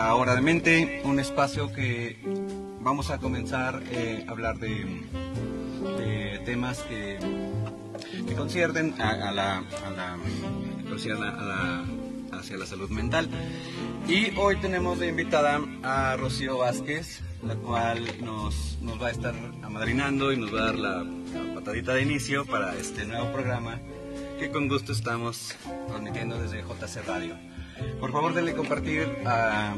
La Hora de Mente, un espacio que vamos a comenzar eh, a hablar de, temas que, que conciernen a, la, la- hacia la salud mental. Y hoy tenemos de invitada a Rocío Vázquez, la cual nos, nos va a estar amadrinando y nos va a dar la, la patadita de inicio para este nuevo programa que con gusto estamos transmitiendo desde JC Radio. Por favor, denle compartir a,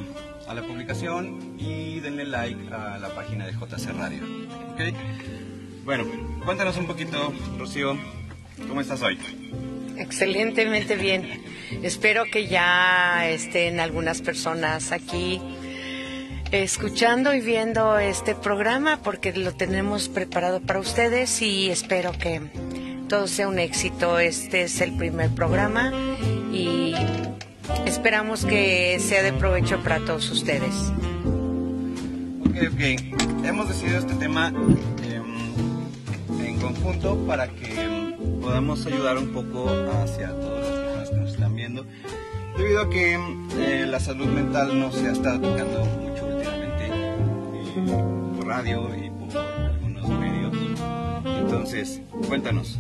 la publicación y denle like a la página de JC Radio. ¿ok? Bueno, cuéntanos un poquito, Rocío, ¿cómo estás hoy? Excelentemente bien. Espero que ya estén algunas personas aquí escuchando y viendo este programa porque lo tenemos preparado para ustedes y espero que todo sea un éxito. Este es el primer programa y esperamos que sea de provecho para todos ustedes. Ok, ok. Hemos decidido este tema em, en conjunto para que podamos ayudar un poco hacia todas las personas que nos están viendo. Debido a que eh, la salud mental no se ha estado tocando mucho últimamente eh, por radio y por algunos medios. Entonces, cuéntanos,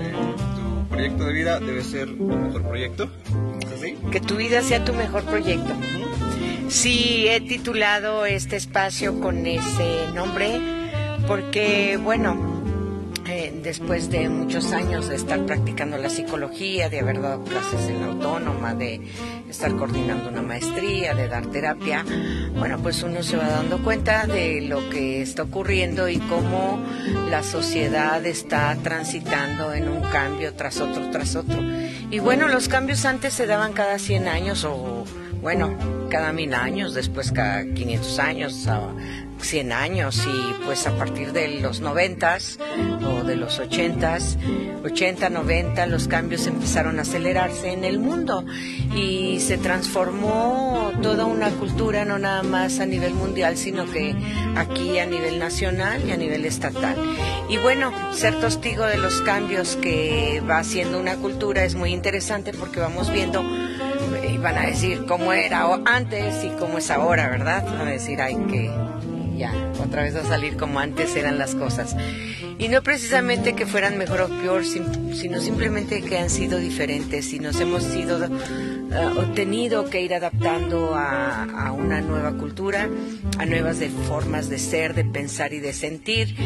eh, ¿tu proyecto de vida debe ser el mejor proyecto? Que tu vida sea tu mejor proyecto. Sí, he titulado este espacio con ese nombre porque, bueno, eh, después de muchos años de estar practicando la psicología, de haber dado clases en la autónoma, de estar coordinando una maestría, de dar terapia, bueno, pues uno se va dando cuenta de lo que está ocurriendo y cómo la sociedad está transitando en un cambio tras otro, tras otro. Y bueno, los cambios antes se daban cada 100 años o, bueno, cada mil años, después cada 500 años, 100 años y pues a partir de los 90 o de los 80, 80, 90, los cambios empezaron a acelerarse en el mundo y se transformó toda una cultura, no nada más a nivel mundial, sino que aquí a nivel nacional y a nivel estatal. Y bueno, ser testigo de los cambios que va haciendo una cultura es muy interesante porque vamos viendo y van a decir cómo era antes y cómo es ahora, ¿verdad? Van a decir, ay, que ya, otra vez a salir como antes eran las cosas. Y no precisamente que fueran mejor o peor, sino simplemente que han sido diferentes y nos hemos sido ah, o tenido que ir adaptando a, una nueva cultura, a nuevas formas de ser, de pensar y de sentir.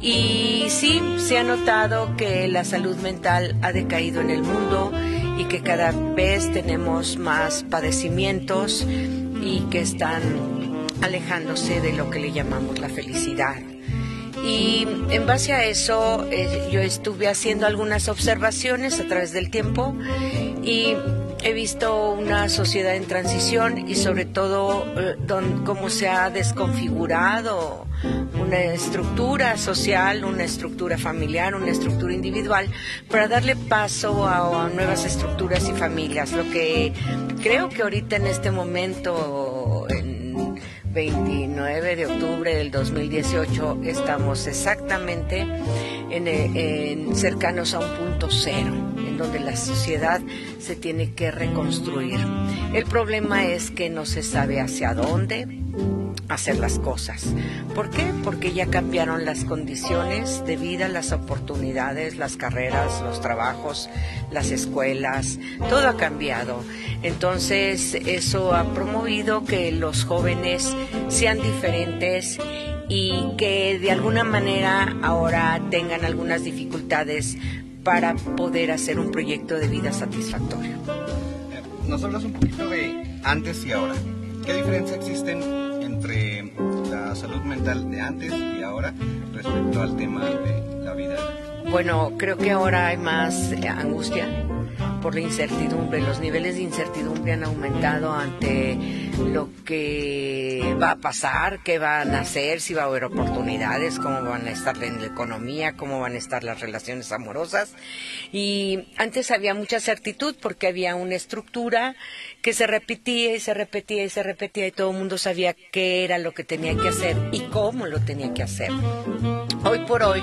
Y sí, se ha notado que la salud mental ha decaído en el mundo y que cada vez tenemos más padecimientos y que están alejándose de lo que le llamamos la felicidad. Y en base a eso eh, yo estuve haciendo algunas observaciones a través del tiempo y he visto una sociedad en transición y sobre todo eh, cómo se ha desconfigurado una estructura social, una estructura familiar, una estructura individual, para darle paso a, a nuevas estructuras y familias. Lo que creo que ahorita en este momento, en 29 de octubre del 2018, estamos exactamente en, eh, en cercanos a un punto cero, en donde la sociedad se tiene que reconstruir. El problema es que no se sabe hacia dónde, hacer las cosas. ¿Por qué? Porque ya cambiaron las condiciones de vida, las oportunidades, las carreras, los trabajos, las escuelas, todo ha cambiado. Entonces eso ha promovido que los jóvenes sean diferentes y que de alguna manera ahora tengan algunas dificultades para poder hacer un proyecto de vida satisfactorio. Eh, Nos hablas un poquito de antes y ahora. ¿Qué diferencia existen entre la salud mental de antes y ahora respecto al tema de la vida? Bueno, creo que ahora hay más eh, angustia por la incertidumbre. Los niveles de incertidumbre han aumentado ante lo que va a pasar, qué van a hacer, si va a haber oportunidades, cómo van a estar en la economía, cómo van a estar las relaciones amorosas. Y antes había mucha certitud porque había una estructura que se repetía y se repetía y se repetía y todo el mundo sabía qué era lo que tenía que hacer y cómo lo tenía que hacer. Hoy por hoy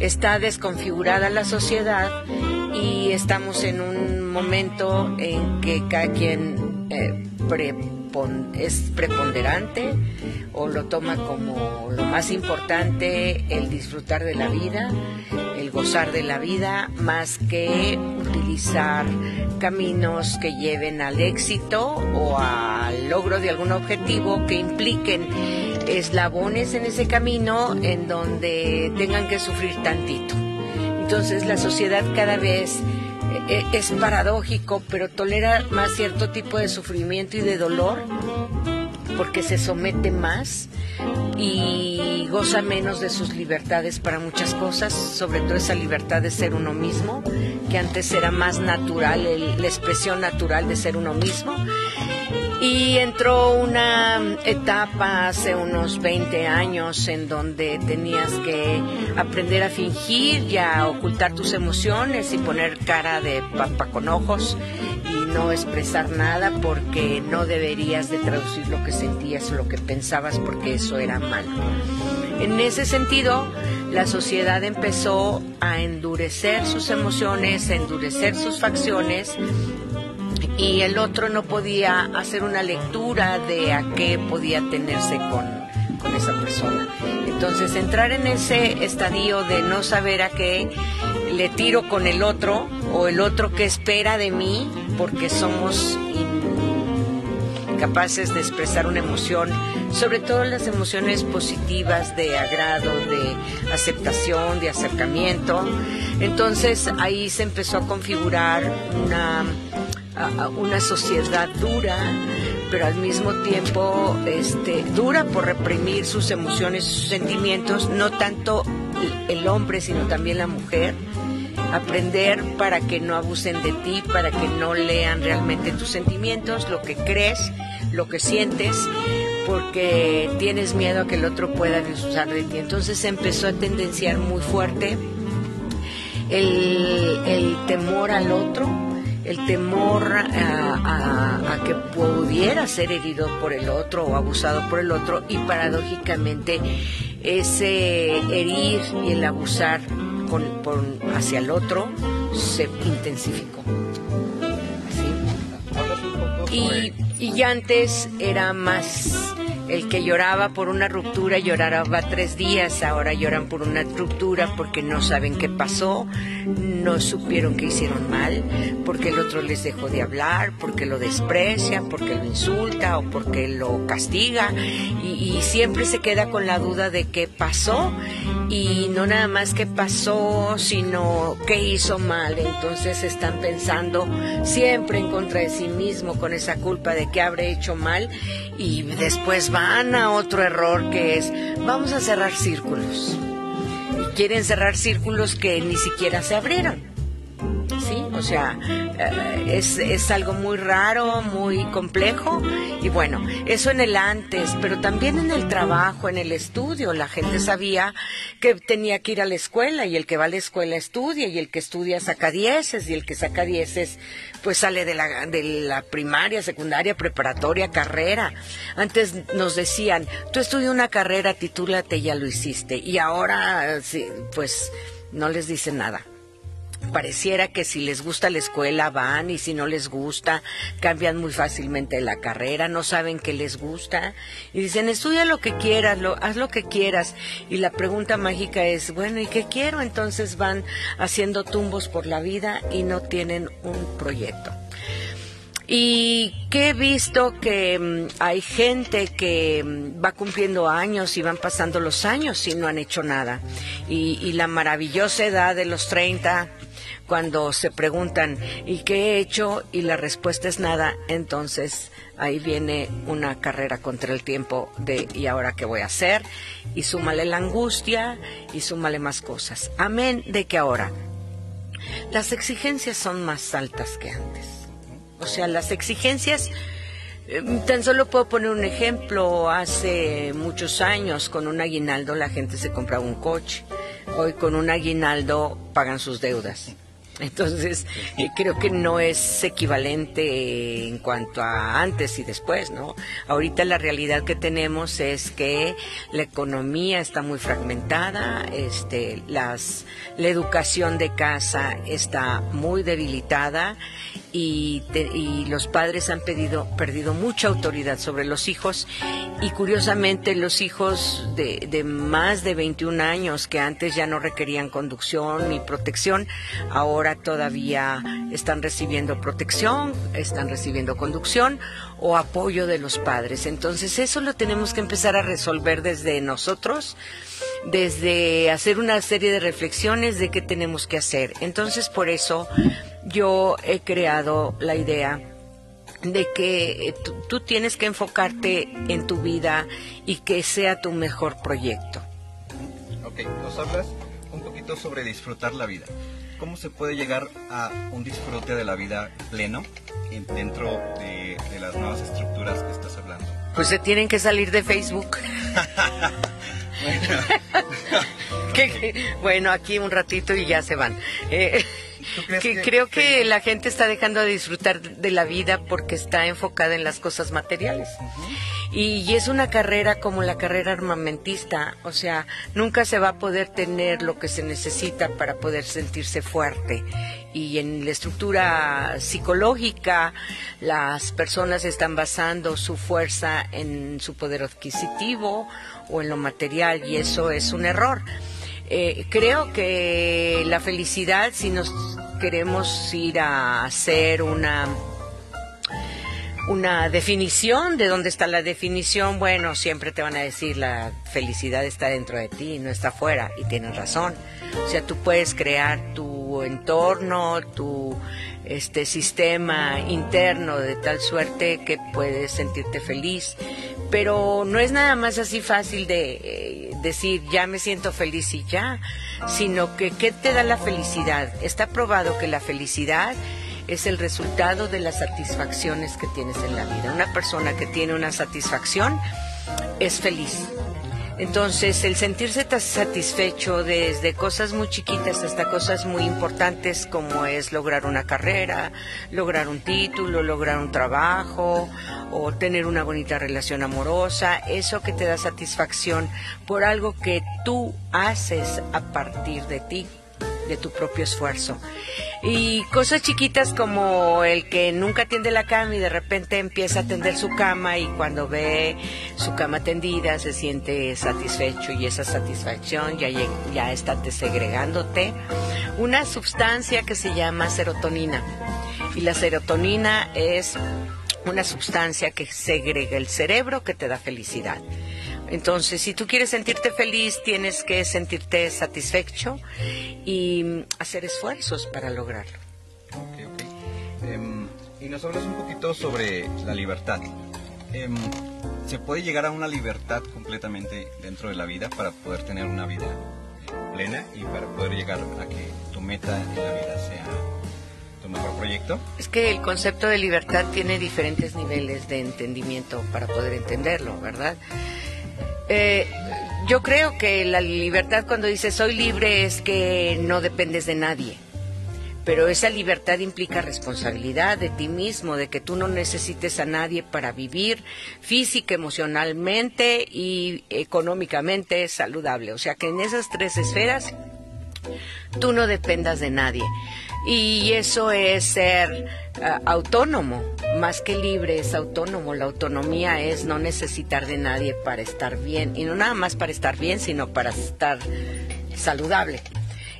está desconfigurada la sociedad y estamos en un momento en que cada quien eh, es preponderante o lo toma como lo más importante el disfrutar de la vida, el gozar de la vida, más que utilizar caminos que lleven al éxito o al logro de algún objetivo que impliquen eslabones en ese camino en donde tengan que sufrir tantito. Entonces la sociedad cada vez eh, es paradójico, pero tolera más cierto tipo de sufrimiento y de dolor porque se somete más y goza menos de sus libertades para muchas cosas, sobre todo esa libertad de ser uno mismo, que antes era más natural, la expresión natural de ser uno mismo. Y entró una etapa hace unos 20 años en donde tenías que aprender a fingir y a ocultar tus emociones y poner cara de papa con ojos y no expresar nada porque no deberías de traducir lo que sentías o lo que pensabas porque eso era malo. En ese sentido, la sociedad empezó a endurecer sus emociones, a endurecer sus facciones y el otro no podía hacer una lectura de a qué podía tenerse con, esa persona. Entonces entrar en ese estadio de no saber a qué le tiro con el otro o el otro que espera de mí porque somos incapaces de expresar una emoción, sobre todo las emociones positivas de agrado, de aceptación, de acercamiento. Entonces ahí se empezó a configurar una una sociedad dura, pero al mismo tiempo este, dura por reprimir sus emociones, sus sentimientos, no tanto el hombre, sino también la mujer. Aprender para que no abusen de ti, para que no lean realmente tus sentimientos, lo que crees, lo que sientes, porque tienes miedo a que el otro pueda abusar de ti. Entonces empezó a tendenciar muy fuerte el, el temor al otro, el temor a, que pudiera ser herido por el otro o abusado por el otro y paradójicamente ese herir y el abusar con, hacia el otro se intensificó. Y, y antes era más el que lloraba por una ruptura lloraba tres días, ahora lloran por una ruptura porque no saben qué pasó, no supieron que hicieron mal, porque el otro les dejó de hablar, porque lo desprecia, porque lo insulta o porque lo castiga y, y siempre se queda con la duda de qué pasó y no nada más qué pasó, sino qué hizo mal. Entonces están pensando siempre en contra de sí mismo con esa culpa de que habré hecho mal y después van a otro error que es, vamos a cerrar círculos. Y quieren cerrar círculos que ni siquiera se abrieron. ¿Sí? O sea, eh, es, algo muy raro, muy complejo y bueno, eso en el antes, pero también en el trabajo, en el estudio, la gente sabía que tenía que ir a la escuela y el que va a la escuela estudia y el que estudia saca dieces y el que saca dieces pues sale de la, de la primaria, secundaria, preparatoria, carrera. Antes nos decían, tú estudia una carrera, titúlate, ya lo hiciste y ahora pues no les dicen nada pareciera que si les gusta la escuela van y si no les gusta cambian muy fácilmente la carrera, no saben qué les gusta y dicen estudia lo que quieras, lo, haz lo que quieras y la pregunta mágica es bueno ¿y qué quiero? Entonces van haciendo tumbos por la vida y no tienen un proyecto. Y que he visto que mm, hay gente que mm, va cumpliendo años y van pasando los años y no han hecho nada. Y, la maravillosa edad de los 30, cuando se preguntan ¿y qué he hecho? y la respuesta es nada, entonces ahí viene una carrera contra el tiempo de ¿y ahora qué voy a hacer? Y súmale la angustia y súmale más cosas. Amén de que ahora las exigencias son más altas que antes. O sea, las exigencias... Eh, tan solo puedo poner un ejemplo. Hace muchos años con un aguinaldo la gente se compraba un coche. Hoy con un aguinaldo pagan sus deudas. Entonces, eh, creo que no es equivalente en cuanto a antes y después, ¿no? Ahorita la realidad que tenemos es que la economía está muy fragmentada, este, las, la educación de casa está muy debilitada y, los padres han pedido, perdido mucha autoridad sobre los hijos y curiosamente los hijos de, de, más de 21 años que antes ya no requerían conducción ni protección, ahora todavía están recibiendo protección, están recibiendo conducción o apoyo de los padres. Entonces eso lo tenemos que empezar a resolver desde nosotros desde hacer una serie de reflexiones de qué tenemos que hacer. Entonces, por eso yo he creado la idea de que eh, tú, tienes que enfocarte en tu vida y que sea tu mejor proyecto. Ok, nos hablas un poquito sobre disfrutar la vida. ¿Cómo se puede llegar a un disfrute de la vida pleno dentro de, de las nuevas estructuras que estás hablando? Pues se tienen que salir de Facebook. bueno, aquí un ratito y ya se van. Eh, creo que, la gente está dejando de disfrutar de la vida porque está enfocada en las cosas materiales. y, es una carrera como la carrera armamentista, o sea, nunca se va a poder tener lo que se necesita para poder sentirse fuerte. Y en la estructura psicológica, las personas están basando su fuerza en su poder adquisitivo o en lo material y eso es un error. Eh, creo que la felicidad, si nos queremos ir a hacer una una definición de dónde está la definición, bueno, siempre te van a decir la felicidad está dentro de ti, no está afuera, y tienen razón. O sea, tú puedes crear tu entorno, tu este sistema interno de tal suerte que puedes sentirte feliz, pero no es nada más así fácil de eh, decir ya me siento feliz y ya, sino que ¿qué te da la felicidad? Está probado que la felicidad es el resultado de las satisfacciones que tienes en la vida. Una persona que tiene una satisfacción es feliz. Entonces, el sentirse satisfecho desde cosas muy chiquitas hasta cosas muy importantes como es lograr una carrera, lograr un título, lograr un trabajo o tener una bonita relación amorosa, eso que te da satisfacción por algo que tú haces a partir de ti de tu propio esfuerzo. Y cosas chiquitas como el que nunca tiende la cama y de repente empieza a tender su cama y cuando ve su cama tendida se siente satisfecho y esa satisfacción ya, ya está segregándote una sustancia que se llama serotonina. Y la serotonina es una sustancia que segrega el cerebro que te da felicidad. Entonces, si tú quieres sentirte feliz, tienes que sentirte satisfecho y hacer esfuerzos para lograrlo. Em, y nos hablas un poquito sobre la libertad. Em, ¿Se puede llegar a una libertad completamente dentro de la vida para poder tener una vida plena y para poder llegar a que tu meta en la vida sea tu mejor proyecto? Es que el concepto de libertad tiene diferentes niveles de entendimiento para poder entenderlo, ¿verdad? Eh, yo creo que la libertad cuando dices soy libre es que no dependes de nadie. Pero esa libertad implica responsabilidad de ti mismo, de que tú no necesites a nadie para vivir física, emocionalmente y económicamente saludable. O sea que en esas tres esferas tú no dependas de nadie. Y eso es ser ah, autónomo, más que libre, es autónomo. La autonomía es no necesitar de nadie para estar bien. Y no nada más para estar bien, sino para estar saludable.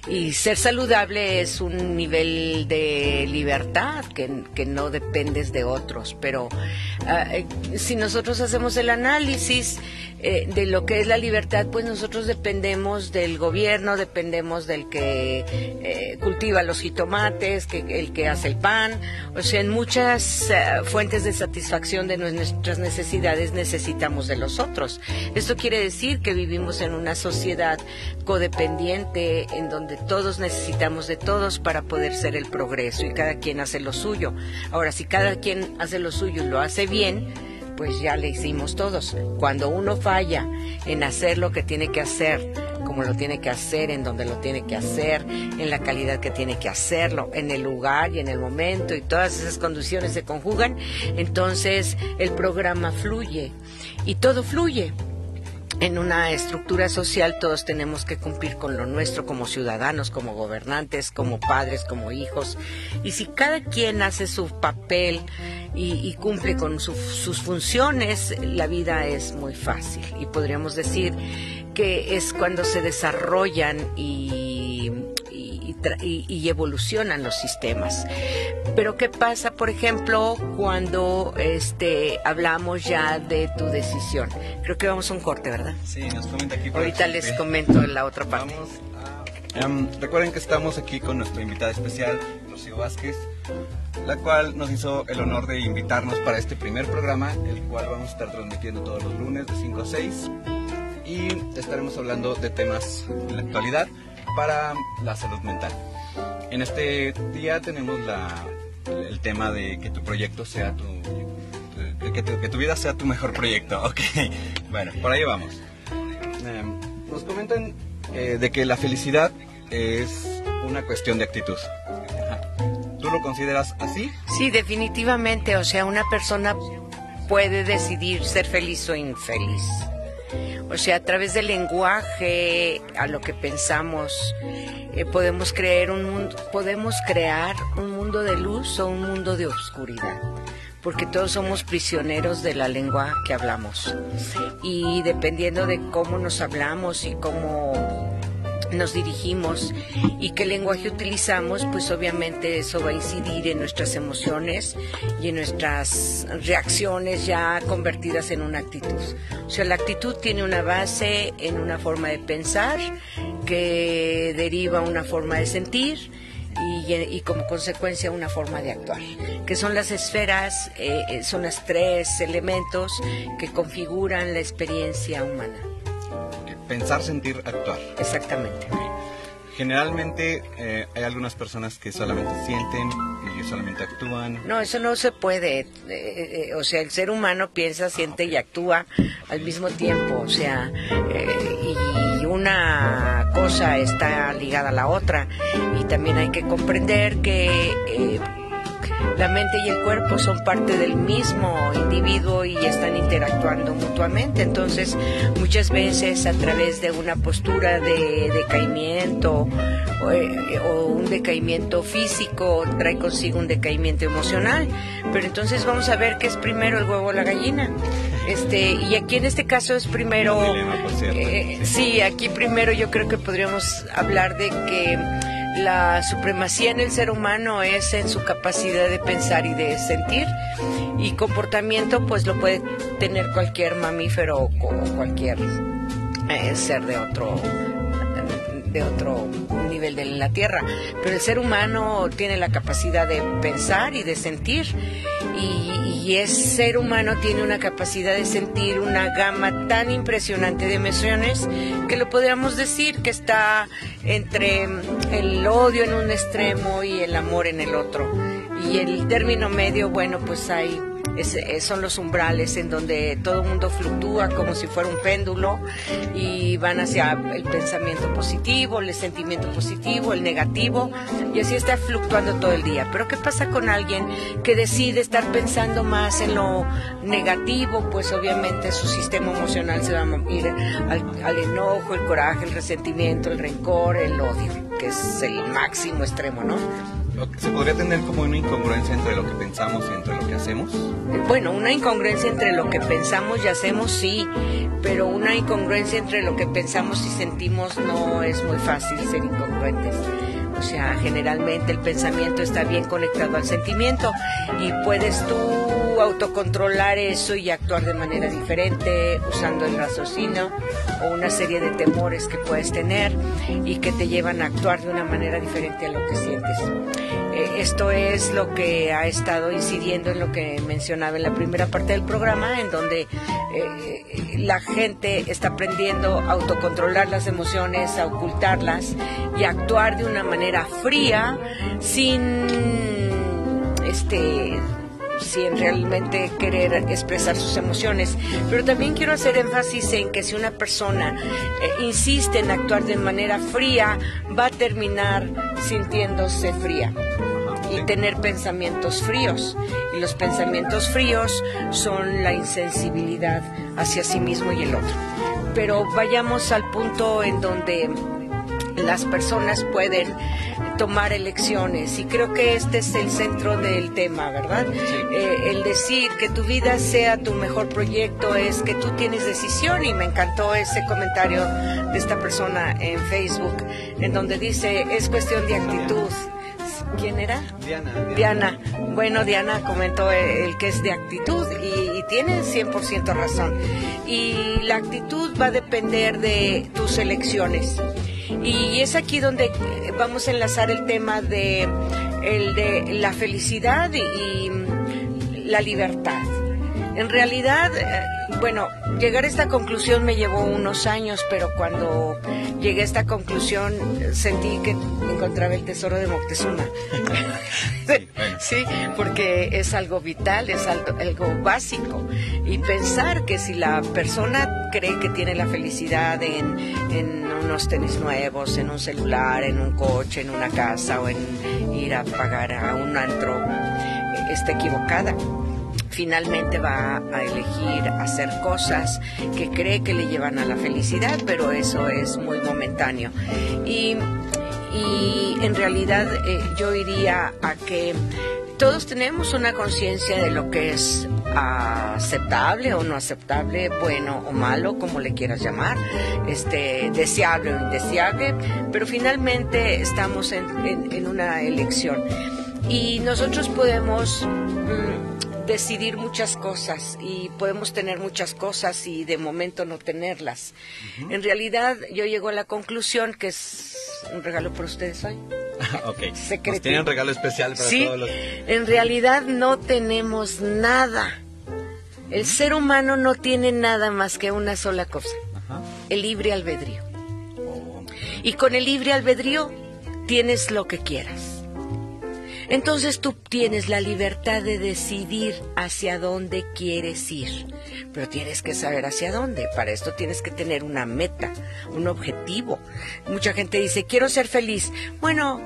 Y ser saludable es un nivel de libertad que, no dependes de otros. Pero eh, si nosotros hacemos el análisis, eh, de lo que es la libertad, pues nosotros dependemos del gobierno, dependemos del que eh, cultiva los jitomates, que, el que hace el pan, o sea, en muchas eh, fuentes de satisfacción de nuestras necesidades necesitamos de los otros. Esto quiere decir que vivimos en una sociedad codependiente en donde todos necesitamos de todos para poder ser el progreso y cada quien hace lo suyo. Ahora, si cada quien hace lo suyo y lo hace bien, pues ya le hicimos todos. Cuando uno falla en hacer lo que tiene que hacer, como lo tiene que hacer, en donde lo tiene que hacer, en la calidad que tiene que hacerlo, en el lugar y en el momento, y todas esas condiciones se conjugan, entonces el programa fluye y todo fluye. En una estructura social todos tenemos que cumplir con lo nuestro como ciudadanos, como gobernantes, como padres, como hijos. Y si cada quien hace su papel y, cumple con sus funciones, la vida es muy fácil. Y podríamos decir que es cuando se desarrollan y y, evolucionan los sistemas. Pero ¿qué pasa, por ejemplo, cuando este, hablamos ya de tu decisión? Creo que vamos a un corte, ¿verdad? Sí, nos comenta aquí. Ahorita les comento la otra parte. Em, recuerden que estamos aquí con nuestra invitada especial, Rocío Vázquez, la cual nos hizo el honor de invitarnos para este primer programa, el cual vamos a estar transmitiendo todos los lunes de 5 a 6 y estaremos hablando de temas en la actualidad para la salud mental. En este día tenemos el tema de que tu proyecto sea tu, que tu, vida sea tu mejor proyecto. Ok, bueno, por ahí vamos. Em, nos comentan eh, de que la felicidad es una cuestión de actitud. ¿Tú lo consideras así? Sí, definitivamente. O sea, una persona puede decidir ser feliz o infeliz. O sea, a través del lenguaje, a lo que pensamos, eh, podemos creer un mundo, podemos crear un mundo de luz o un mundo de oscuridad porque todos somos prisioneros de la lengua que hablamos. Y dependiendo de cómo nos hablamos y cómo nos dirigimos y qué lenguaje utilizamos, pues obviamente eso va a incidir en nuestras emociones y en nuestras reacciones ya convertidas en una actitud. O sea, la actitud tiene una base en una forma de pensar que deriva una forma de sentir y, como consecuencia una forma de actuar, que son las esferas, eh, eh, son los tres elementos que configuran la experiencia humana pensar, sentir, actuar. Exactamente. Generalmente eh, hay algunas personas que solamente sienten y solamente actúan. No, eso no se puede. Eh, eh, o sea, el ser humano piensa, siente y actúa al mismo tiempo. O sea, y una cosa está ligada a la otra. Y también hay que comprender que la mente y el cuerpo son parte del mismo individuo y están interactuando mutuamente. Entonces, muchas veces a través de una postura de decaimiento eh, o, un decaimiento físico trae consigo un decaimiento emocional. Pero entonces vamos a ver qué es primero el huevo o la gallina. Este, y aquí en este caso es primero... Eh, sí, aquí primero yo creo que podríamos hablar de que la supremacía en el ser humano es en su capacidad de pensar y de sentir. Y comportamiento pues lo puede tener cualquier mamífero o cualquier eh, ser de otro de otro nivel de la Tierra, pero el ser humano tiene la capacidad de pensar y de sentir y, y ese ser humano tiene una capacidad de sentir una gama tan impresionante de emociones que lo podríamos decir que está entre el odio en un extremo y el amor en el otro. Y el término medio, bueno, pues hay son los umbrales en donde todo el mundo fluctúa como si fuera un péndulo y van hacia el pensamiento positivo, el sentimiento positivo, el negativo y así está fluctuando todo el día. Pero ¿qué pasa con alguien que decide estar pensando más en lo negativo? Pues obviamente su sistema emocional se va a ir al, al enojo, el coraje, el resentimiento, el rencor, el odio, que es el máximo extremo, ¿no? ¿Se podría tener como una incongruencia entre lo que pensamos y entre lo que hacemos? Bueno, una incongruencia entre lo que pensamos y hacemos sí, pero una incongruencia entre lo que pensamos y sentimos no es muy fácil ser incongruentes. O sea, generalmente el pensamiento está bien conectado al sentimiento y puedes tú autocontrolar eso y actuar de manera diferente usando el raciocinio o una serie de temores que puedes tener y que te llevan a actuar de una manera diferente a lo que sientes. Eh, esto es lo que ha estado incidiendo en lo que mencionaba en la primera parte del programa, en donde eh, la gente está aprendiendo a autocontrolar las emociones, a ocultarlas y a actuar de una manera fría, sin este sin realmente querer expresar sus emociones. Pero también quiero hacer énfasis en que si una persona eh, insiste en actuar de manera fría, va a terminar sintiéndose fría y tener pensamientos fríos. Y los pensamientos fríos son la insensibilidad hacia sí mismo y el otro. pero vayamos al punto en donde las personas pueden tomar elecciones y creo que este es el centro del tema, ¿verdad? Eh, el decir que tu vida sea tu mejor proyecto es que tú tienes decisión y me encantó ese comentario de esta persona en Facebook en donde dice es cuestión de actitud. ¿Quién era? Diana. Diana. Bueno, Diana comentó el, que es de actitud y, y tiene 100% razón. Y la actitud va a depender de tus elecciones. Y es aquí donde vamos a enlazar el tema de, el de la felicidad y, la libertad. En realidad, eh, bueno, llegar a esta conclusión me llevó unos años, pero cuando llegué a esta conclusión sentí que encontraba el tesoro de Moctezuma. sí, porque es algo vital, es algo, algo, básico. Y pensar que si la persona cree que tiene la felicidad en, en unos tenis nuevos, en un celular, en un coche, en una casa o en ir a pagar a un antro, está equivocada finalmente va a elegir hacer cosas que cree que le llevan a la felicidad, pero eso es muy momentáneo. Y, y en realidad eh, yo iría a que todos tenemos una conciencia de lo que es aceptable o no aceptable, bueno o malo, como le quieras llamar, este, deseable o indeseable, pero finalmente estamos en, en, en una elección. Y nosotros podemos mmm, decidir muchas cosas y podemos tener muchas cosas y de momento no tenerlas. Uh -huh. En realidad yo llego a la conclusión que es un regalo para ustedes hoy. ok. Secreto. Tiene un regalo especial para sí, todos los... En realidad no tenemos nada. El ser humano no tiene nada más que una sola cosa, el libre albedrío. Oh. Y con el libre albedrío tienes lo que quieras. Entonces tú tienes la libertad de decidir hacia dónde quieres ir, pero tienes que saber hacia dónde. Para esto tienes que tener una meta, un objetivo. Mucha gente dice, quiero ser feliz. Bueno,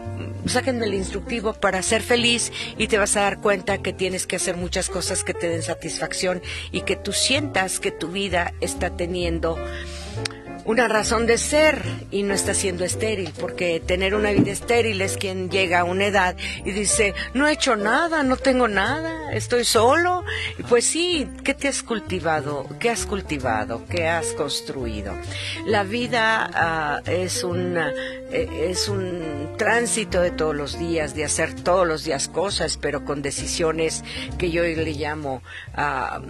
sáquenme el instructivo para ser feliz y te vas a dar cuenta que tienes que hacer muchas cosas que te den satisfacción y que tú sientas que tu vida está teniendo una razón de ser y no está siendo estéril, porque tener una vida estéril es quien llega a una edad y dice, no he hecho nada, no tengo nada, estoy solo. Pues sí, ¿qué te has cultivado? ¿Qué has cultivado? ¿Qué has construido? La vida uh, es, una, es un tránsito de todos los días, de hacer todos los días cosas, pero con decisiones que yo le llamo uh,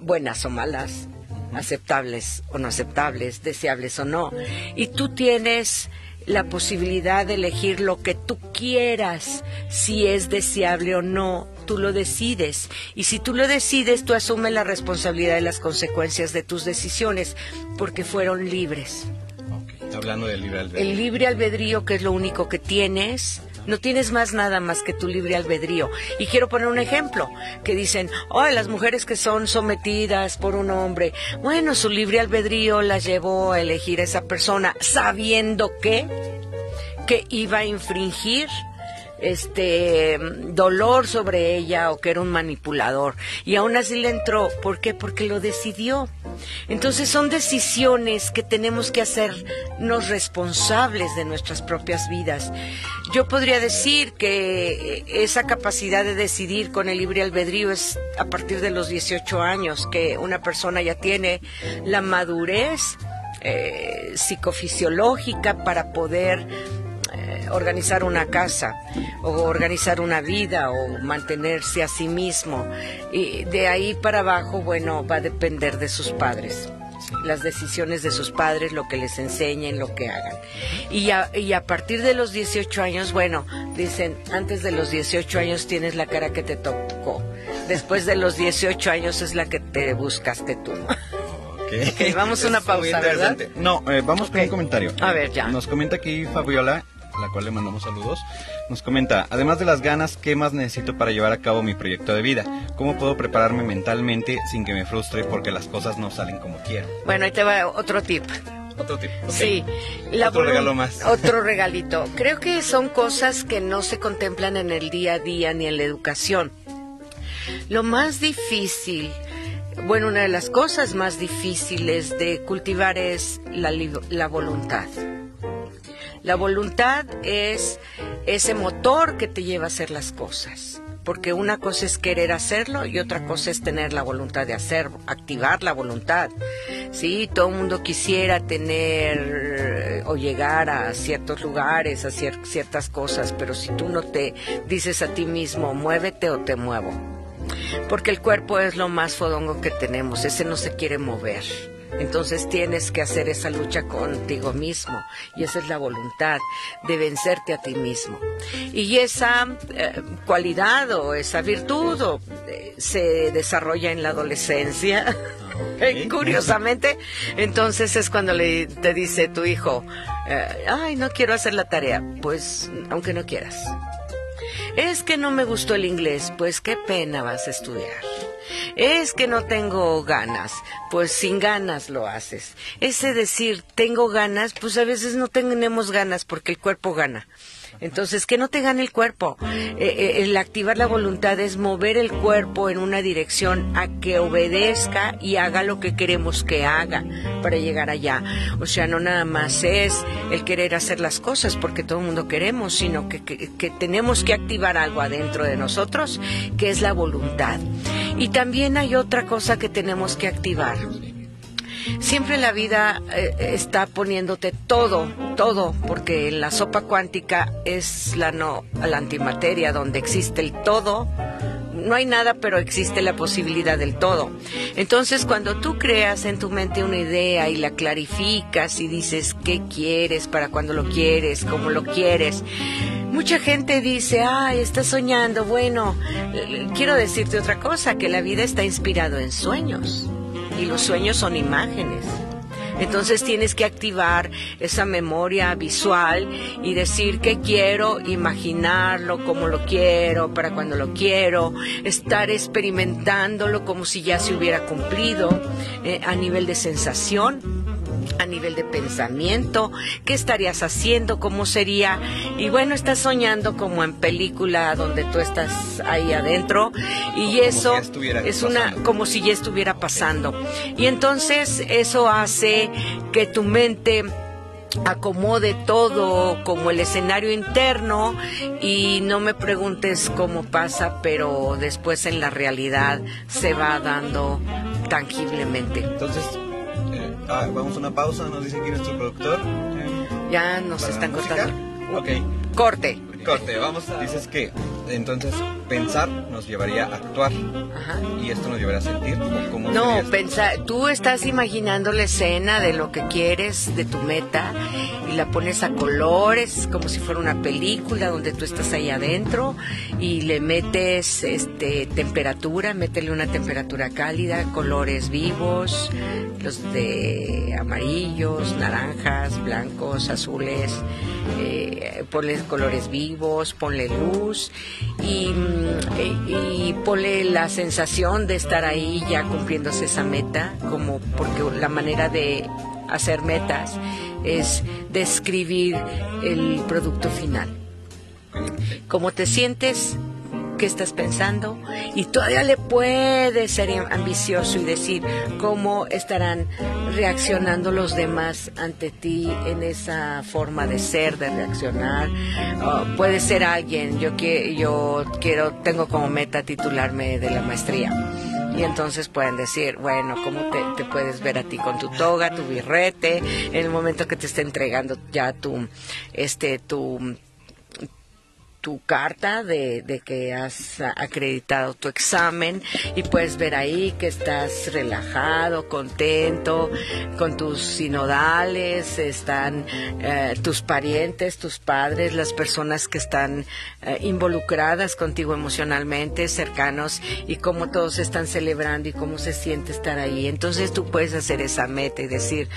buenas o malas aceptables o no aceptables, deseables o no. Y tú tienes la posibilidad de elegir lo que tú quieras, si es deseable o no, tú lo decides. Y si tú lo decides, tú asumes la responsabilidad de las consecuencias de tus decisiones, porque fueron libres. Okay. Hablando del libre albedrío. El libre albedrío, que es lo único que tienes, no tienes más nada más que tu libre albedrío. Y quiero poner un ejemplo, que dicen, oh, las mujeres que son sometidas por un hombre, bueno, su libre albedrío las llevó a elegir a esa persona sabiendo que, que iba a infringir este dolor sobre ella o que era un manipulador. Y aún así le entró. ¿por qué? porque lo decidió. Entonces son decisiones que tenemos que hacernos responsables de nuestras propias vidas. Yo podría decir que esa capacidad de decidir con el libre albedrío es a partir de los 18 años que una persona ya tiene la madurez eh, psicofisiológica para poder organizar una casa o organizar una vida o mantenerse a sí mismo. Y de ahí para abajo, bueno, va a depender de sus padres. Las decisiones de sus padres, lo que les enseñen, lo que hagan. Y a, y a partir de los 18 años, bueno, dicen, antes de los 18 años tienes la cara que te tocó. Después de los 18 años es la que te buscaste tú. Okay. okay vamos a una pausa, ¿verdad? No, eh, vamos okay. con un comentario. A ver, ya. Nos comenta aquí Fabiola a la cual le mandamos saludos, nos comenta, además de las ganas, ¿qué más necesito para llevar a cabo mi proyecto de vida? ¿Cómo puedo prepararme mentalmente sin que me frustre porque las cosas no salen como quiero? Bueno, ahí te va otro tip. Otro tip. Okay. Sí. La otro regalo más. Otro regalito. Creo que son cosas que no se contemplan en el día a día ni en la educación. Lo más difícil bueno, una de las cosas más difíciles de cultivar es la, la voluntad. La voluntad es ese motor que te lleva a hacer las cosas porque una cosa es querer hacerlo y otra cosa es tener la voluntad de hacerlo, activar la voluntad. Sí, todo el mundo quisiera tener eh, o llegar a ciertos lugares, a ciertas cosas, pero si tú no te dices a ti mismo, muévete o te muevo. Porque el cuerpo es lo más fodongo que tenemos, ese no se quiere mover. Entonces tienes que hacer esa lucha contigo mismo y esa es la voluntad de vencerte a ti mismo. Y esa eh, cualidad o esa virtud eh, se desarrolla en la adolescencia. Ah, Curiosamente, entonces es cuando le, te dice tu hijo, eh, ay, no quiero hacer la tarea, pues aunque no quieras. Es que no me gustó el inglés, pues qué pena vas a estudiar. Es que no tengo ganas, pues sin ganas lo haces. Ese decir tengo ganas, pues a veces no tenemos ganas porque el cuerpo gana. Entonces, que no te gane el cuerpo. Eh, eh, el activar la voluntad es mover el cuerpo en una dirección a que obedezca y haga lo que queremos que haga para llegar allá. O sea, no nada más es el querer hacer las cosas porque todo el mundo queremos, sino que, que tenemos que activar algo adentro de nosotros, que es la voluntad. Y también hay otra cosa que tenemos que activar Siempre la vida eh, está poniéndote todo, todo, porque en la sopa cuántica es la no, la antimateria, donde existe el todo. No hay nada, pero existe la posibilidad del todo. Entonces, cuando tú creas en tu mente una idea y la clarificas y dices qué quieres, para cuando lo quieres, cómo lo quieres, Mucha gente dice, ay, estás soñando. Bueno, quiero decirte otra cosa, que la vida está inspirado en sueños y los sueños son imágenes. Entonces tienes que activar esa memoria visual y decir que quiero, imaginarlo como lo quiero, para cuando lo quiero, estar experimentándolo como si ya se hubiera cumplido eh, a nivel de sensación a nivel de pensamiento, qué estarías haciendo, cómo sería. Y bueno, estás soñando como en película donde tú estás ahí adentro y eso es una como si ya estuviera pasando. Y entonces eso hace que tu mente acomode todo como el escenario interno y no me preguntes cómo pasa, pero después en la realidad se va dando tangiblemente. Entonces, Ah, vamos a una pausa, nos dice aquí nuestro productor. ya nos están cortando. Ok. Corte. Corte, vamos. Dices que entonces pensar nos llevaría a actuar. Ajá. Y esto nos llevaría a sentir. ¿Cómo no, pensar. Tú estás imaginando la escena de lo que quieres, de tu meta, y la pones a colores, como si fuera una película donde tú estás ahí adentro, y le metes este temperatura, métele una temperatura cálida, colores vivos, los de amarillos, naranjas, blancos, azules, eh, ponle colores vivos, ponle luz y, y, ponle la sensación de estar ahí ya cumpliéndose esa meta, como porque la manera de hacer metas es describir el producto final. ¿Cómo te sientes? Estás pensando y todavía le puedes ser ambicioso y decir cómo estarán reaccionando los demás ante ti en esa forma de ser, de reaccionar. puede ser alguien, yo, que, yo quiero, tengo como meta titularme de la maestría. Y entonces pueden decir, bueno, ¿cómo te, te, puedes ver a ti con tu toga, tu birrete, en el momento que te esté entregando ya tu, este, tu tu carta de, que has acreditado tu examen y puedes ver ahí que estás relajado, contento, con tus sinodales, están eh, tus parientes, tus padres, las personas que están eh, involucradas contigo emocionalmente, cercanos y cómo todos están celebrando y cómo se siente estar ahí. Entonces tú puedes hacer esa meta y decir,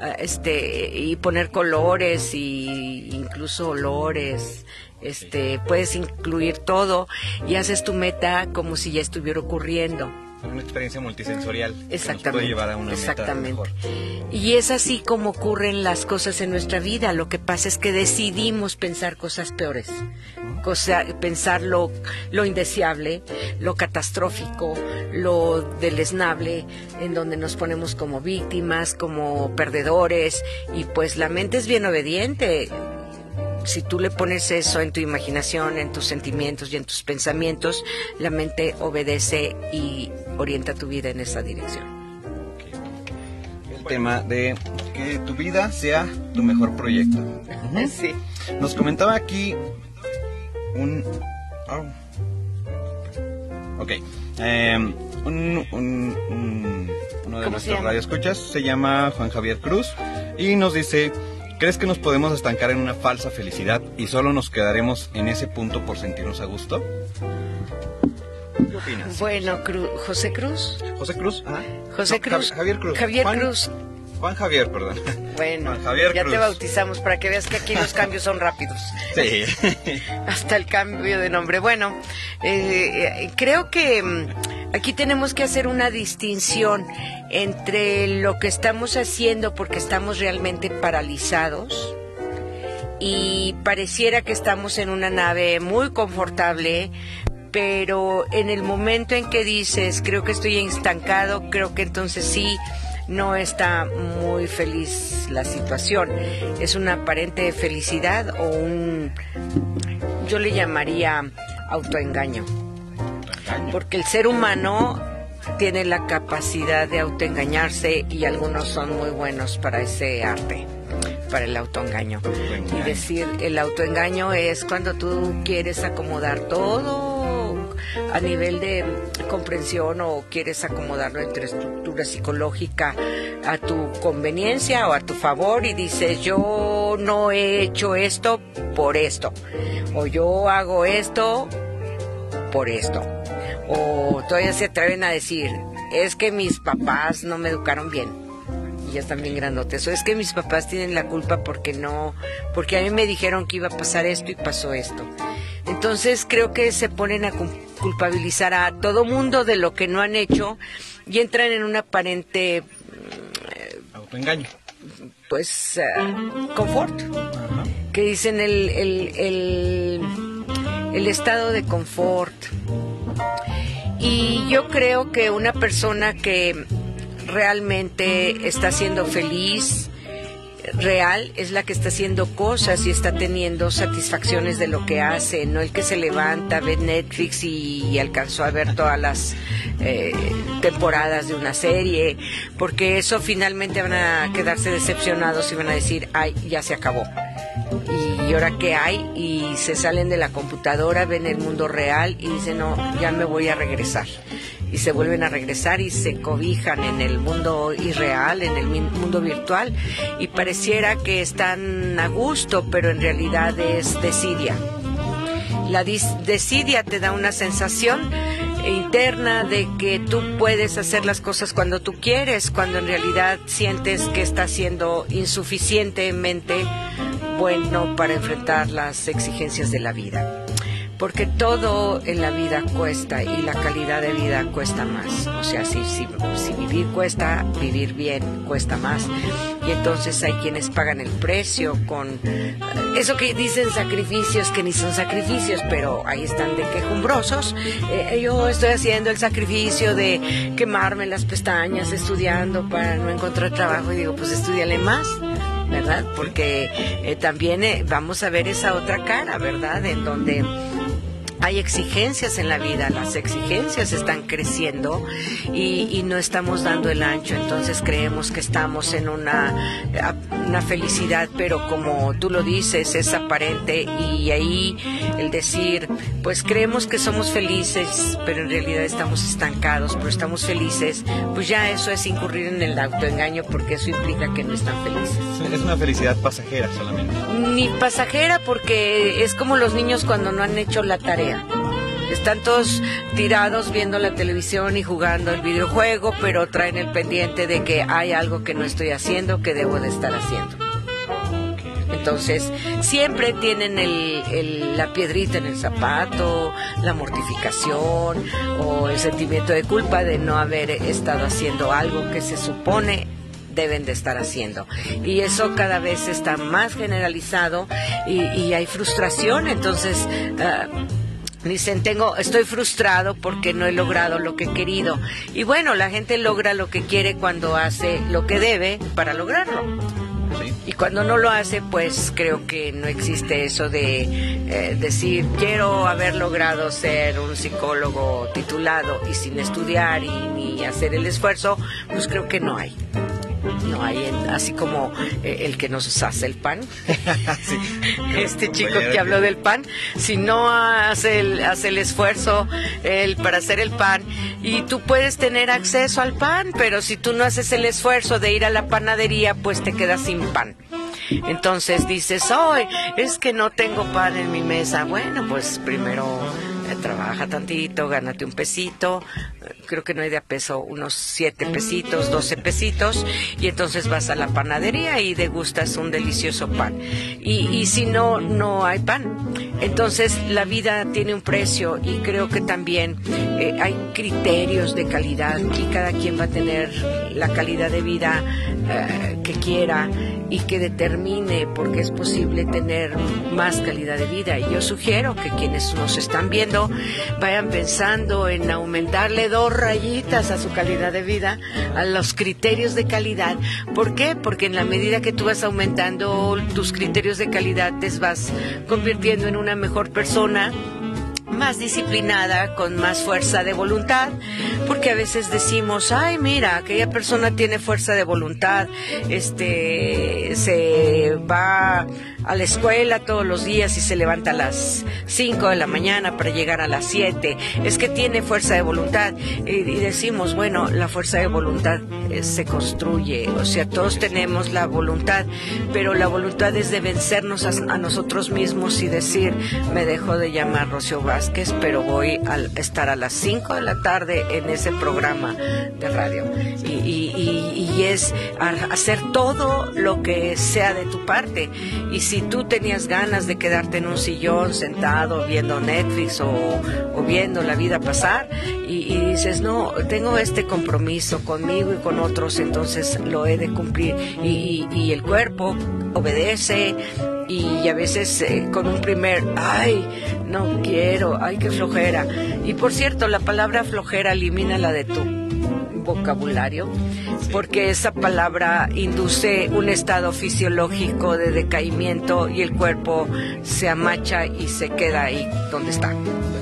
eh, este, y poner colores y incluso olores este, puedes incluir todo y haces tu meta como si ya estuviera ocurriendo. una experiencia multisensorial Exactamente. que nos puede llevar a una exactamente. meta mejor. Y es así como ocurren las cosas en nuestra vida. Lo que pasa es que decidimos pensar cosas peores, cosa, pensar lo, lo indeseable, lo catastrófico, lo deleznable, en donde nos ponemos como víctimas, como perdedores, y pues la mente es bien obediente si tú le pones eso en tu imaginación, en tus sentimientos y en tus pensamientos, la mente obedece y orienta tu vida en esa dirección. El tema de que tu vida sea tu mejor proyecto. Sí. Nos comentaba aquí un... oh. Ok. Em, un, un- un- uno de ¿Cómo se nuestros radioescuchas se llama Juan Javier Cruz y nos dice, ¿crees que nos podemos estancar en una falsa felicidad y solo nos quedaremos en ese punto por sentirnos a gusto? ¿Qué opinas? Bueno, Cru- José Cruz. José Cruz. Ajá. José No, Cruz. Ja- Javier Cruz. Javier Juan- Cruz. Juan Javier, perdón. Bueno, Juan Javier ya Cruz. te bautizamos para que veas que aquí los cambios son rápidos. Sí. Hasta el cambio de nombre. Bueno, eh, eh, creo que mm, aquí tenemos que hacer una distinción entre lo que estamos haciendo porque estamos realmente paralizados y pareciera que estamos en una nave muy confortable, pero en el momento en que dices, creo que estoy estancado, creo que entonces sí, no está muy feliz la situación. Es una aparente felicidad o un, yo le llamaría autoengaño, porque el ser humano tiene la capacidad de autoengañarse y algunos son muy buenos para ese arte, para el autoengaño. Y decir, el autoengaño es cuando tú quieres acomodar todo a nivel de comprensión o quieres acomodarlo entre estructura psicológica a tu conveniencia o a tu favor y dices yo no he hecho esto por esto o yo hago esto por esto o todavía se atreven a decir es que mis papás no me educaron bien y ya están bien grandotes. O es que mis papás tienen la culpa porque no, porque a mí me dijeron que iba a pasar esto y pasó esto. Entonces creo que se ponen a culpabilizar a todo mundo de lo que no han hecho y entran en un aparente, Autoengaño. pues, eh, confort. Que dicen el, el, el, el estado de confort. Y yo creo que una persona que realmente está siendo feliz, real, es la que está haciendo cosas y está teniendo satisfacciones de lo que hace, no el que se levanta, ve Netflix y, alcanzó a ver todas las eh, temporadas de una serie, porque eso finalmente van a quedarse decepcionados y van a decir, ay, ya se acabó. ¿Y ahora qué hay? Y se salen de la computadora, ven el mundo real y dicen, no, ya me voy a regresar. Y se vuelven a regresar y se cobijan en el mundo irreal, en el mundo virtual, y pareciera que están a gusto, pero en realidad es desidia. La desidia te da una sensación interna de que tú puedes hacer las cosas cuando tú quieres, cuando en realidad sientes que estás siendo insuficientemente bueno para enfrentar las exigencias de la vida. Porque todo en la vida cuesta y la calidad de vida cuesta más. O sea, si, si, si vivir cuesta, vivir bien cuesta más. Y entonces hay quienes pagan el precio con eh, eso que dicen sacrificios, que ni son sacrificios, pero ahí están de quejumbrosos. Eh, yo estoy haciendo el sacrificio de quemarme las pestañas estudiando para no encontrar trabajo y digo, pues estudiale más. ¿Verdad? Porque eh, también eh, vamos a ver esa otra cara, ¿verdad? En donde hay exigencias en la vida, las exigencias están creciendo y, y no estamos dando el ancho, entonces creemos que estamos en una, una felicidad, pero como tú lo dices, es aparente y ahí el decir, pues creemos que somos felices, pero en realidad estamos estancados, pero estamos felices, pues ya eso es incurrir en el autoengaño porque eso implica que no están felices. Es una felicidad pasajera solamente. Ni pasajera porque es como los niños cuando no han hecho la tarea. Están todos tirados viendo la televisión y jugando el videojuego, pero traen el pendiente de que hay algo que no estoy haciendo que debo de estar haciendo. Entonces, siempre tienen el, la piedrita en el zapato, la mortificación o el sentimiento de culpa de no haber estado haciendo algo que se supone deben de estar haciendo. Y eso cada vez está más generalizado y, hay frustración. Entonces, uh, Dicen, tengo, estoy frustrado porque no he logrado lo que he querido. Y bueno, la gente logra lo que quiere cuando hace lo que debe para lograrlo. Y cuando no lo hace, pues creo que no existe eso de eh, decir, quiero haber logrado ser un psicólogo titulado y sin estudiar y ni hacer el esfuerzo, pues creo que no hay no hay así como eh, el que nos hace el pan. Este chico que habló del pan, si no hace el, hace el esfuerzo el, para hacer el pan y tú puedes tener acceso al pan, pero si tú no haces el esfuerzo de ir a la panadería, pues te quedas sin pan. Entonces dices, hoy es que no tengo pan en mi mesa. Bueno, pues primero trabaja tantito, gánate un pesito, creo que no hay de a peso, unos siete pesitos, doce pesitos, y entonces vas a la panadería y degustas un delicioso pan. Y, y si no, no hay pan. Entonces la vida tiene un precio y creo que también eh, hay criterios de calidad y cada quien va a tener la calidad de vida eh, que quiera y que determine porque es posible tener más calidad de vida. Y yo sugiero que quienes nos están viendo vayan pensando en aumentarle dos rayitas a su calidad de vida, a los criterios de calidad. ¿Por qué? Porque en la medida que tú vas aumentando tus criterios de calidad, te vas convirtiendo en una mejor persona más disciplinada, con más fuerza de voluntad, porque a veces decimos, ay, mira, aquella persona tiene fuerza de voluntad, este, se va a la escuela todos los días y se levanta a las 5 de la mañana para llegar a las 7. Es que tiene fuerza de voluntad. Y, decimos, bueno, la fuerza de voluntad eh, se construye. O sea, todos tenemos la voluntad, pero la voluntad es de vencernos a, nosotros mismos y decir, me dejo de llamar Rocío Vázquez, pero voy a estar a las 5 de la tarde en ese programa de radio. Y, y es hacer todo lo que sea de tu parte. Y si tú tenías ganas de quedarte en un sillón sentado viendo Netflix o, viendo la vida pasar y, dices, no, tengo este compromiso conmigo y con otros, entonces lo he de cumplir. Y, el cuerpo obedece y a veces eh, con un primer, ay, no quiero, ay, qué flojera. Y por cierto, la palabra flojera elimina la de tú vocabulario, porque esa palabra induce un estado fisiológico de decaimiento y el cuerpo se amacha y se queda ahí donde está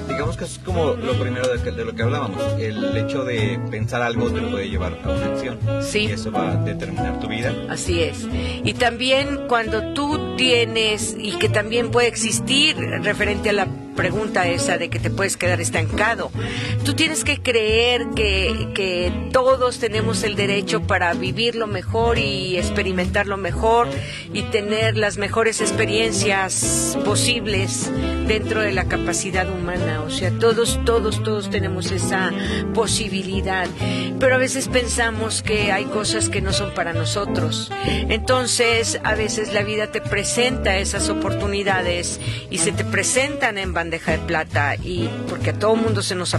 digamos que es como lo primero de, lo que hablábamos. El hecho de pensar algo te puede llevar a una acción. Sí. Y eso va a determinar tu vida. Así es. Y también cuando tú tienes, y que también puede existir referente a la pregunta esa de que te puedes quedar estancado. Tú tienes que creer que, que todos tenemos el derecho para vivir lo mejor y experimentar lo mejor y tener las mejores experiencias posibles dentro de la capacidad humana. O sea, todos, todos, todos tenemos esa posibilidad. Pero a veces pensamos que hay cosas que no son para nosotros. Entonces, a veces la vida te presenta esas oportunidades y se te presentan en bandeja de plata y porque a todo mundo se nos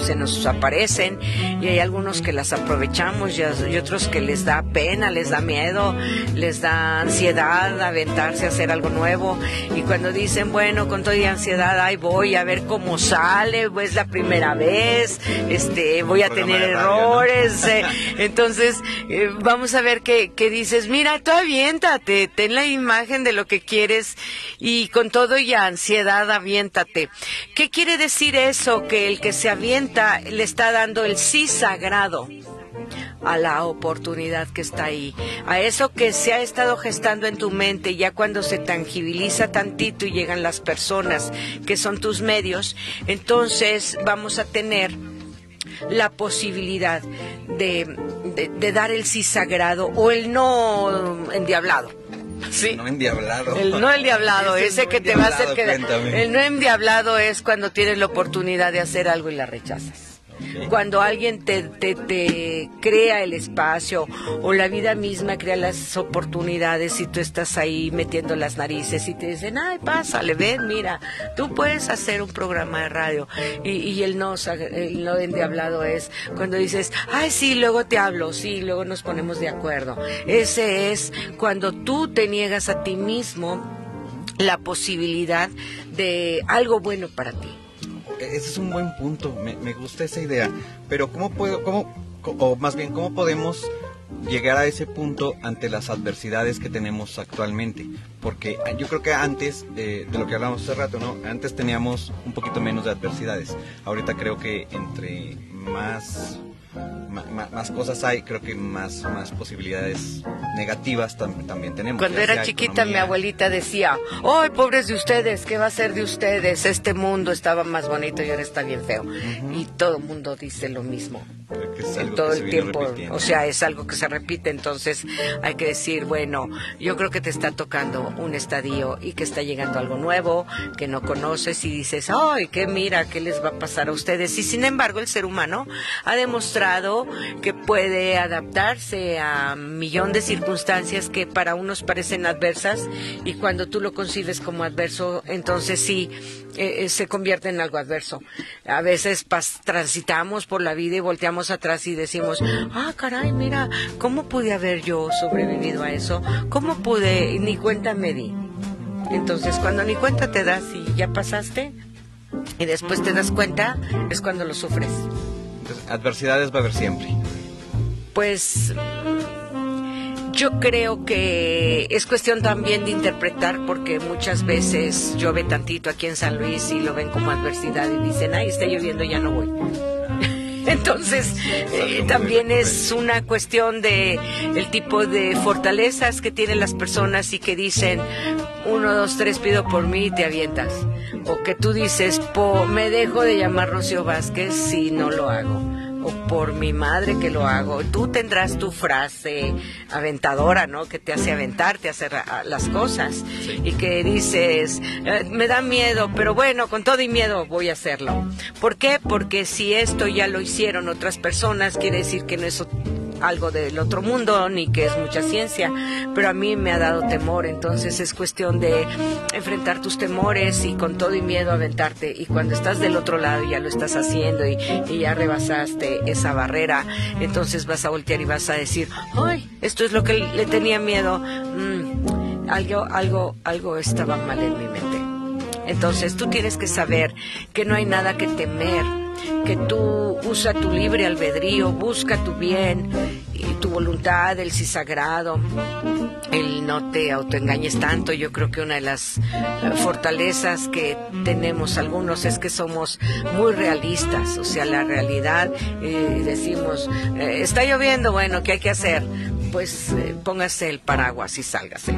se nos aparecen y hay algunos que las aprovechamos y, otros que les da pena, les da miedo, les da ansiedad aventarse a hacer algo nuevo y cuando dicen, bueno, con toda ansiedad, ahí voy a ver cómo sale, pues la primera vez, este, voy a tener errores, eh". entonces eh, vamos a ver qué dices, mira, tú aviéntate, ten la imagen de lo que quieres y con todo y ansiedad aviéntate. ¿Qué quiere decir eso? Que el que se avienta le está dando el sí sagrado a la oportunidad que está ahí, a eso que se ha estado gestando en tu mente, ya cuando se tangibiliza tantito y llegan las personas que son tus medios, entonces vamos a tener la posibilidad de, dar el sí sagrado o el no endiablado. Sí. No endiablado. El no endiablado, ese que te va a hacer quedar. El no endiablado es cuando tienes la oportunidad de hacer algo y la rechazas. Cuando alguien te, te, te crea el espacio o la vida misma crea las oportunidades y tú estás ahí metiendo las narices y te dicen, ay, pásale, ven, mira, tú puedes hacer un programa de radio. Y, y el no, el no endiablado es cuando dices, ay, sí, luego te hablo, sí, luego nos ponemos de acuerdo. Ese es cuando tú te niegas a ti mismo la posibilidad de algo bueno para ti. Ese es un buen punto, me, me gusta esa idea, pero ¿cómo puedo, cómo, o más bien, cómo podemos llegar a ese punto ante las adversidades que tenemos actualmente. Porque yo creo que antes, eh, de lo que hablamos hace rato, ¿no? Antes teníamos un poquito menos de adversidades. Ahorita creo que entre más más, cosas hay, creo que más, más posibilidades negativas también tenemos. Cuando era chiquita mi abuelita decía, ¡ay, pobres de ustedes! ¿Qué va a ser de ustedes? Este mundo estaba más bonito y ahora está bien feo. Y todo el mundo dice lo mismo. Todo el tiempo, o sea, es algo que se repite, entonces hay que decir, bueno, yo creo que te está tocando un estadio y que está llegando algo nuevo, que no conoces y dices, ¡ay, qué mira, qué les va a pasar a ustedes! Y sin embargo, el ser humano ha demostrado que puede adaptarse a un millón de circunstancias que para unos parecen adversas y cuando tú lo concibes como adverso, entonces sí eh, eh, se convierte en algo adverso. A veces transitamos por la vida y volteamos atrás y decimos, ah, caray, mira, ¿cómo pude haber yo sobrevivido a eso? ¿Cómo pude? Ni cuenta me di. Entonces, cuando ni cuenta te das y ya pasaste, y después te das cuenta, es cuando lo sufres adversidades va a haber siempre. Pues yo creo que es cuestión también de interpretar porque muchas veces llueve tantito aquí en San Luis y lo ven como adversidad y dicen, ay, está lloviendo, ya no voy. Entonces, eh, también es una cuestión de el tipo de fortalezas que tienen las personas y que dicen, uno, dos, tres, pido por mí y te avientas. O que tú dices, po, me dejo de llamar Rocío Vázquez si no lo hago o por mi madre que lo hago. Tú tendrás tu frase aventadora, ¿no? Que te hace aventar, te hace las cosas y que dices, eh, me da miedo, pero bueno, con todo y miedo voy a hacerlo. ¿Por qué? Porque si esto ya lo hicieron otras personas, quiere decir que no es algo del otro mundo ni que es mucha ciencia, pero a mí me ha dado temor, entonces es cuestión de enfrentar tus temores y con todo y miedo aventarte. Y cuando estás del otro lado ya lo estás haciendo y, ya rebasaste esa barrera, entonces vas a voltear y vas a decir, ay, esto es lo que le tenía miedo, mm, algo, algo, algo estaba mal en mi mente. Entonces tú tienes que saber que no hay nada que temer que tú usa tu libre albedrío, busca tu bien y tu voluntad, el sí sagrado, el no te autoengañes tanto. Yo creo que una de las eh, fortalezas que tenemos algunos es que somos muy realistas, o sea, la realidad, eh, decimos, eh, está lloviendo, bueno, ¿qué hay que hacer? Pues eh, póngase el paraguas y sálgase.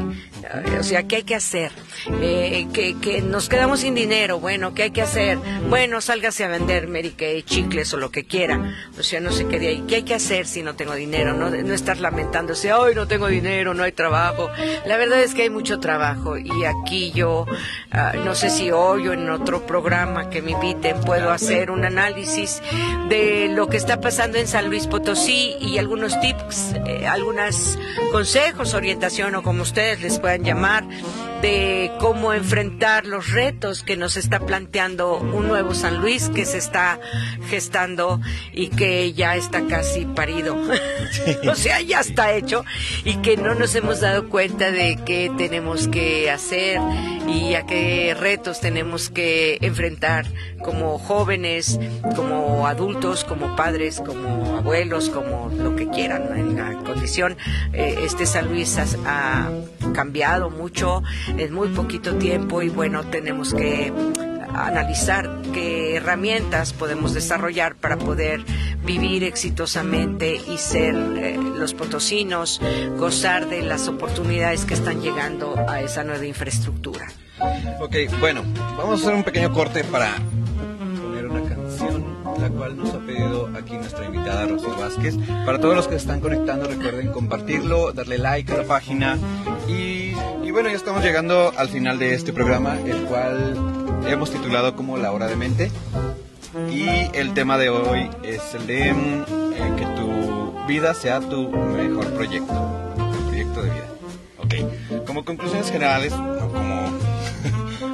O sea, ¿qué hay que hacer? Eh, que, nos quedamos sin dinero. Bueno, ¿qué hay que hacer? Bueno, sálgase a vender Mary chicles o lo que quiera. O sea, no se quede ahí. ¿Qué hay que hacer si no tengo dinero? No, no estar lamentándose, hoy no tengo dinero, no hay trabajo. La verdad es que hay mucho trabajo y aquí yo, ah, no sé si hoy o en otro programa que me inviten, puedo hacer un análisis de lo que está pasando en San Luis Potosí y algunos tips, eh, consejos, orientación o como ustedes les puedan llamar, de cómo enfrentar los retos que nos está planteando un nuevo San Luis que se está gestando y que ya está casi parido. o sea, ya está hecho y que no nos hemos dado cuenta de qué tenemos que hacer y a qué retos tenemos que enfrentar como jóvenes, como adultos, como padres, como abuelos, como lo que quieran en la condición. Eh, este San Luis ha cambiado mucho en muy poquito tiempo y bueno, tenemos que analizar qué herramientas podemos desarrollar para poder vivir exitosamente y ser eh, los potosinos, gozar de las oportunidades que están llegando a esa nueva infraestructura. Ok, bueno, vamos a hacer un pequeño corte para la cual nos ha pedido aquí nuestra invitada Rosy Vázquez. Para todos los que están conectando, recuerden compartirlo, darle like a la página y, y bueno, ya estamos llegando al final de este programa, el cual hemos titulado como La Hora de Mente. Y el tema de hoy es el de mm, eh, que tu vida sea tu mejor proyecto, proyecto de vida. Ok, como conclusiones generales, como,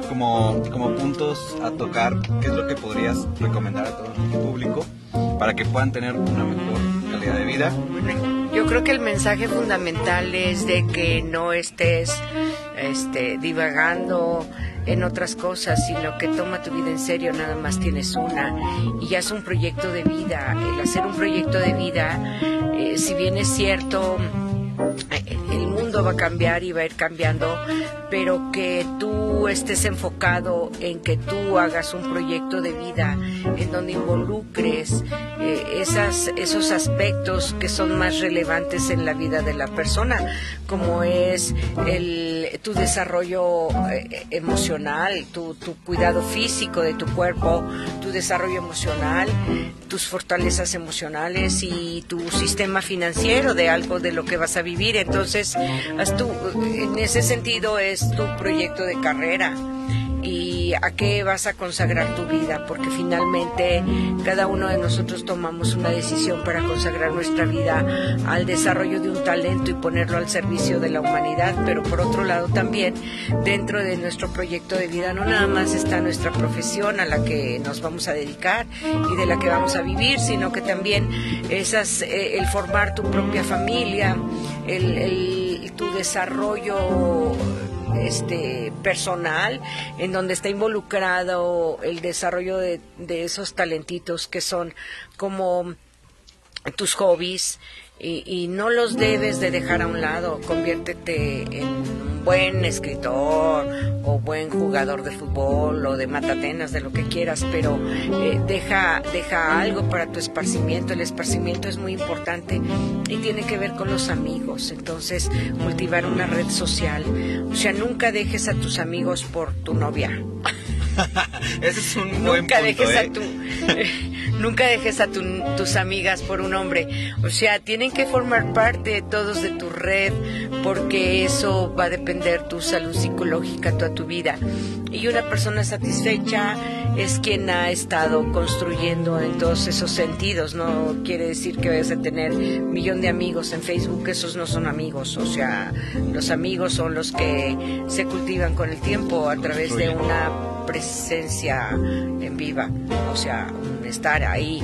como, como puntos a tocar, ¿qué es lo que podrías recomendar a todo el público para que puedan tener una mejor calidad de vida? Yo creo que el mensaje fundamental es de que no estés este, divagando en otras cosas, sino que toma tu vida en serio, nada más tienes una y ya es un proyecto de vida. El hacer un proyecto de vida, eh, si bien es cierto, va a cambiar y va a ir cambiando, pero que tú estés enfocado en que tú hagas un proyecto de vida en donde involucres eh, esos aspectos que son más relevantes en la vida de la persona, como es el, tu desarrollo eh, emocional, tu, tu cuidado físico de tu cuerpo, tu desarrollo emocional, tus fortalezas emocionales y tu sistema financiero de algo de lo que vas a vivir. Entonces, tú, en ese sentido es tu proyecto de carrera y a qué vas a consagrar tu vida, porque finalmente cada uno de nosotros tomamos una decisión para consagrar nuestra vida al desarrollo de un talento y ponerlo al servicio de la humanidad, pero por otro lado también dentro de nuestro proyecto de vida no nada más está nuestra profesión a la que nos vamos a dedicar y de la que vamos a vivir, sino que también esas, eh, el formar tu propia familia, el, tu desarrollo este personal en donde está involucrado el desarrollo de, esos talentitos que son como tus hobbies y, y, no los debes de dejar a un lado. Conviértete en buen escritor o buen jugador de fútbol o de matatenas, de lo que quieras, pero eh, deja, deja algo para tu esparcimiento. El esparcimiento es muy importante y tiene que ver con los amigos. Entonces, cultivar una red social. O sea, nunca dejes a tus amigos por tu novia. Ese es un buen nunca punto, dejes a tu nunca dejes a tu- tus amigas por un hombre. O sea tienen que formar parte todos de tu red porque eso va a depender tu salud psicológica toda tu vida. Y una persona satisfecha es quien ha estado construyendo en todos esos sentidos no quiere decir que vayas a tener un millón de amigos en Facebook esos no son amigos o sea los amigos son los que se cultivan con el tiempo a través de una presencia en viva, o sea, estar ahí.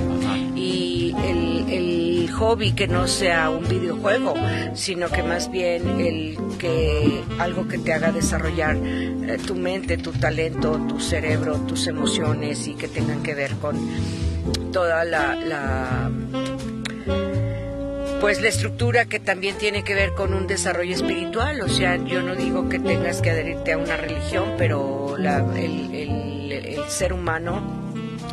Y el, el hobby que no sea un videojuego, sino que más bien el que algo que te haga desarrollar eh, tu mente, tu talento, tu cerebro, tus emociones y que tengan que ver con toda la, la pues la estructura que también tiene que ver con un desarrollo espiritual. O sea, yo no digo que tengas que adherirte a una religión, pero la- el, el- el ser humano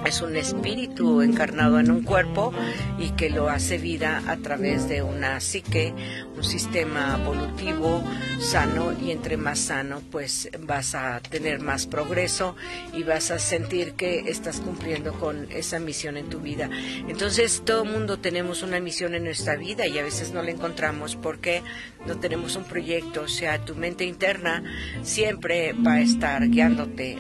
es un espíritu encarnado en un cuerpo y que lo hace vida a través de una psique, un sistema evolutivo sano y entre más sano pues vas a tener más progreso y vas a sentir que estás cumpliendo con esa misión en tu vida. Entonces todo mundo tenemos una misión en nuestra vida y a veces no la encontramos porque no tenemos un proyecto, o sea, tu mente interna siempre va a estar guiándote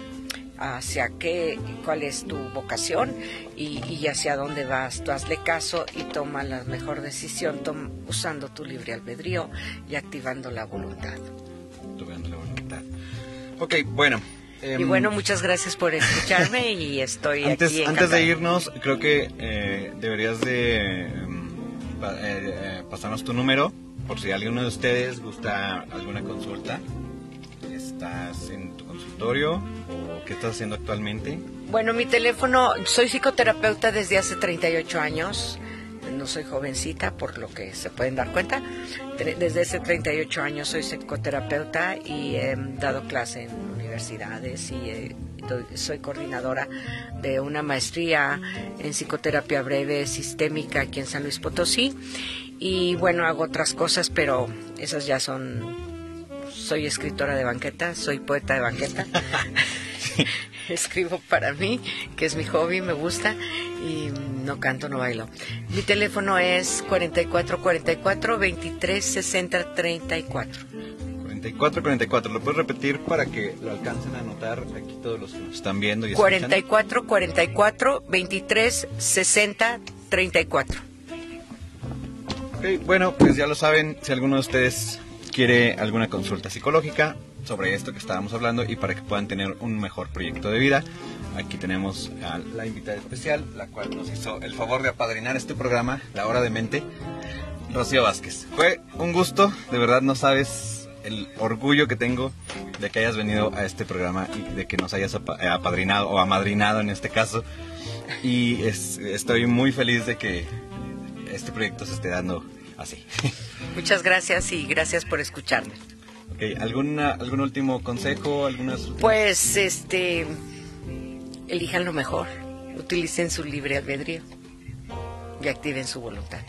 hacia qué, cuál es tu vocación y, y hacia dónde vas. Tú hazle caso y toma la mejor decisión tom- usando tu libre albedrío y activando la voluntad. Tocando la voluntad. Ok, bueno. y em, bueno, muchas gracias por escucharme y estoy antes, aquí. antes de irnos, creo que eh, deberías de em, eh, eh, pasarnos tu número por si alguno de ustedes gusta alguna consulta. ¿Estás en tu consultorio qué estás haciendo actualmente? Bueno, mi teléfono, soy psicoterapeuta desde hace 38 años. No soy jovencita, por lo que se pueden dar cuenta. Desde hace 38 años soy psicoterapeuta y he dado clase en universidades y eh, soy coordinadora de una maestría en psicoterapia breve sistémica aquí en San Luis Potosí. Y bueno, hago otras cosas, pero esas ya son... Soy escritora de banqueta, soy poeta de banqueta. escribo para mí, que es mi hobby, me gusta, y no canto, no bailo. Mi teléfono es 4444 23 60 34. 44, 44. ¿Lo puedes repetir para que lo alcancen a notar aquí todos los que nos están viendo y escuchan? 44, 44, 23, 60, 34. Ok, bueno, pues ya lo saben, si alguno de ustedes quiere alguna consulta psicológica sobre esto que estábamos hablando y para que puedan tener un mejor proyecto de vida, aquí tenemos a la invitada especial, la cual nos hizo el favor de apadrinar este programa, La Hora de Mente, Rocío Vázquez. Fue un gusto, de verdad no sabes el orgullo que tengo de que hayas venido a este programa y de que nos hayas eh, apadrinado o amadrinado en este caso. Y estoy muy feliz de que este proyecto se esté dando así. Muchas gracias y gracias por escucharme. Okay, ¿alguna, ¿Algún último consejo? Algunas... Pues, este, elijan lo mejor, utilicen su libre albedrío y activen su voluntad.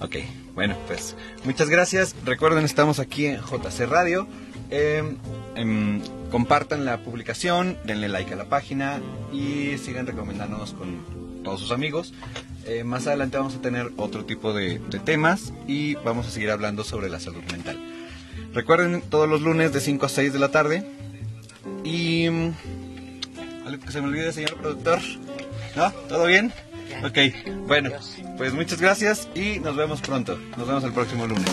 Ok, bueno, pues muchas gracias. Recuerden, estamos aquí en JC Radio. Em, em, compartan la publicación, denle like a la página y sigan recomendándonos con todos sus amigos. Eh, más adelante vamos a tener otro tipo de, temas y vamos a seguir hablando sobre la salud mental. Recuerden todos los lunes de 5 a 6 de la tarde. Y... Mm, que se me olvide, señor productor? ¿No? ¿Todo bien? Ok, bueno, pues muchas gracias y nos vemos pronto. Nos vemos el próximo lunes.